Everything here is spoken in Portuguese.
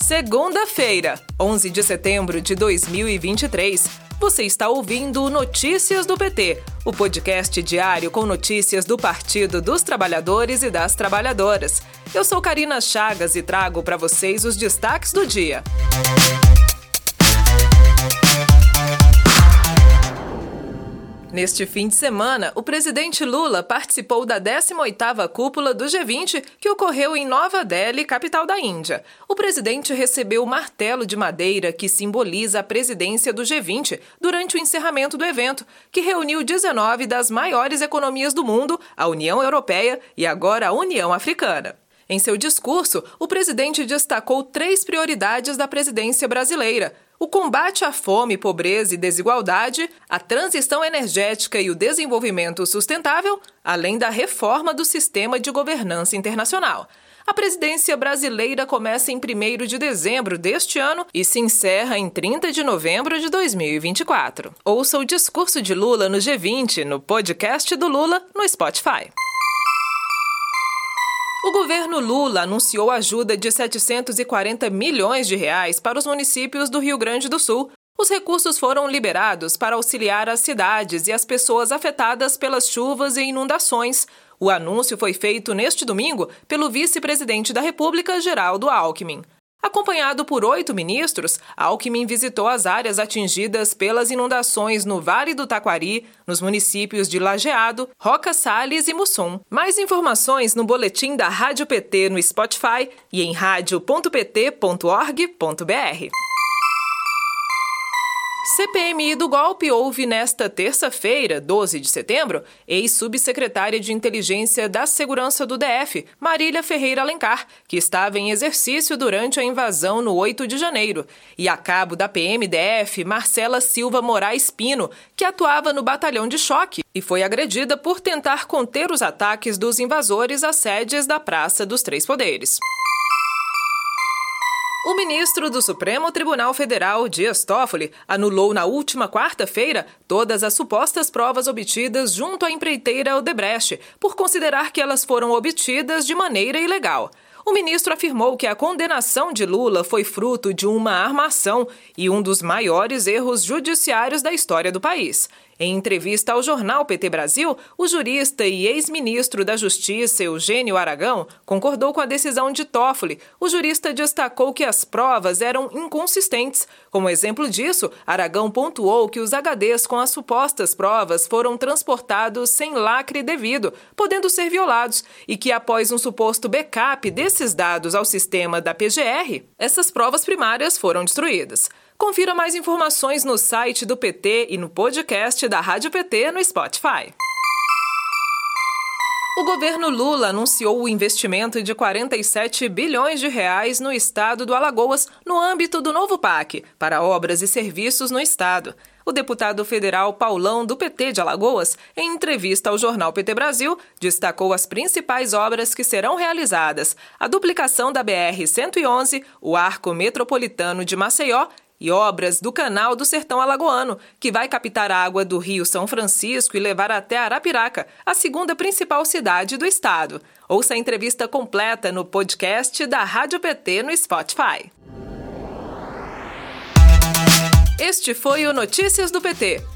Segunda-feira, 11 de setembro de 2023. Você está ouvindo Notícias do PT, o podcast diário com notícias do Partido dos Trabalhadores e das Trabalhadoras. Eu sou Karina Chagas e trago para vocês os destaques do dia. Neste fim de semana, o presidente Lula participou da 18ª cúpula do G20, que ocorreu em Nova Delhi, capital da Índia. O presidente recebeu o martelo de madeira que simboliza a presidência do G20 durante o encerramento do evento, que reuniu 19 das maiores economias do mundo, a União Europeia e agora a União Africana. Em seu discurso, o presidente destacou três prioridades da presidência brasileira: o combate à fome, pobreza e desigualdade, a transição energética e o desenvolvimento sustentável, além da reforma do sistema de governança internacional. A presidência brasileira começa em 1 de dezembro deste ano e se encerra em 30 de novembro de 2024. Ouça o discurso de Lula no G20, no podcast do Lula, no Spotify. O governo Lula anunciou ajuda de 740 milhões de reais para os municípios do Rio Grande do Sul. Os recursos foram liberados para auxiliar as cidades e as pessoas afetadas pelas chuvas e inundações. O anúncio foi feito neste domingo pelo vice-presidente da República, Geraldo Alckmin. Acompanhado por oito ministros, Alckmin visitou as áreas atingidas pelas inundações no Vale do Taquari, nos municípios de Lajeado, Roca Salles e Mussum. Mais informações no boletim da Rádio PT no Spotify e em radio.pt.org.br. CPMI do golpe houve nesta terça-feira, 12 de setembro, ex-subsecretária de Inteligência da Segurança do DF, Marília Ferreira Alencar, que estava em exercício durante a invasão no 8 de janeiro, e a cabo da PMDF, Marcela Silva Moraes Pino, que atuava no batalhão de choque e foi agredida por tentar conter os ataques dos invasores às sedes da Praça dos Três Poderes. O ministro do Supremo Tribunal Federal, Dias Toffoli, anulou na última quarta-feira todas as supostas provas obtidas junto à empreiteira Odebrecht, por considerar que elas foram obtidas de maneira ilegal. O ministro afirmou que a condenação de Lula foi fruto de uma armação e um dos maiores erros judiciários da história do país. Em entrevista ao jornal PT Brasil, o jurista e ex-ministro da Justiça, Eugênio Aragão, concordou com a decisão de Toffoli. O jurista destacou que as provas eram inconsistentes. Como exemplo disso, Aragão pontuou que os HDs com as supostas provas foram transportados sem lacre devido, podendo ser violados, e que após um suposto backup desses dados ao sistema da PGR, essas provas primárias foram destruídas. Confira mais informações no site do PT e no podcast da Rádio PT no Spotify. O governo Lula anunciou o investimento de 47 bilhões de reais no estado do Alagoas no âmbito do novo PAC para obras e serviços no estado. O deputado federal Paulão do PT de Alagoas, em entrevista ao jornal PT Brasil, destacou as principais obras que serão realizadas: a duplicação da BR 111, o arco metropolitano de Maceió e obras do Canal do Sertão Alagoano, que vai captar água do Rio São Francisco e levar até Arapiraca, a segunda principal cidade do estado. Ouça a entrevista completa no podcast da Rádio PT no Spotify. Este foi o Notícias do PT.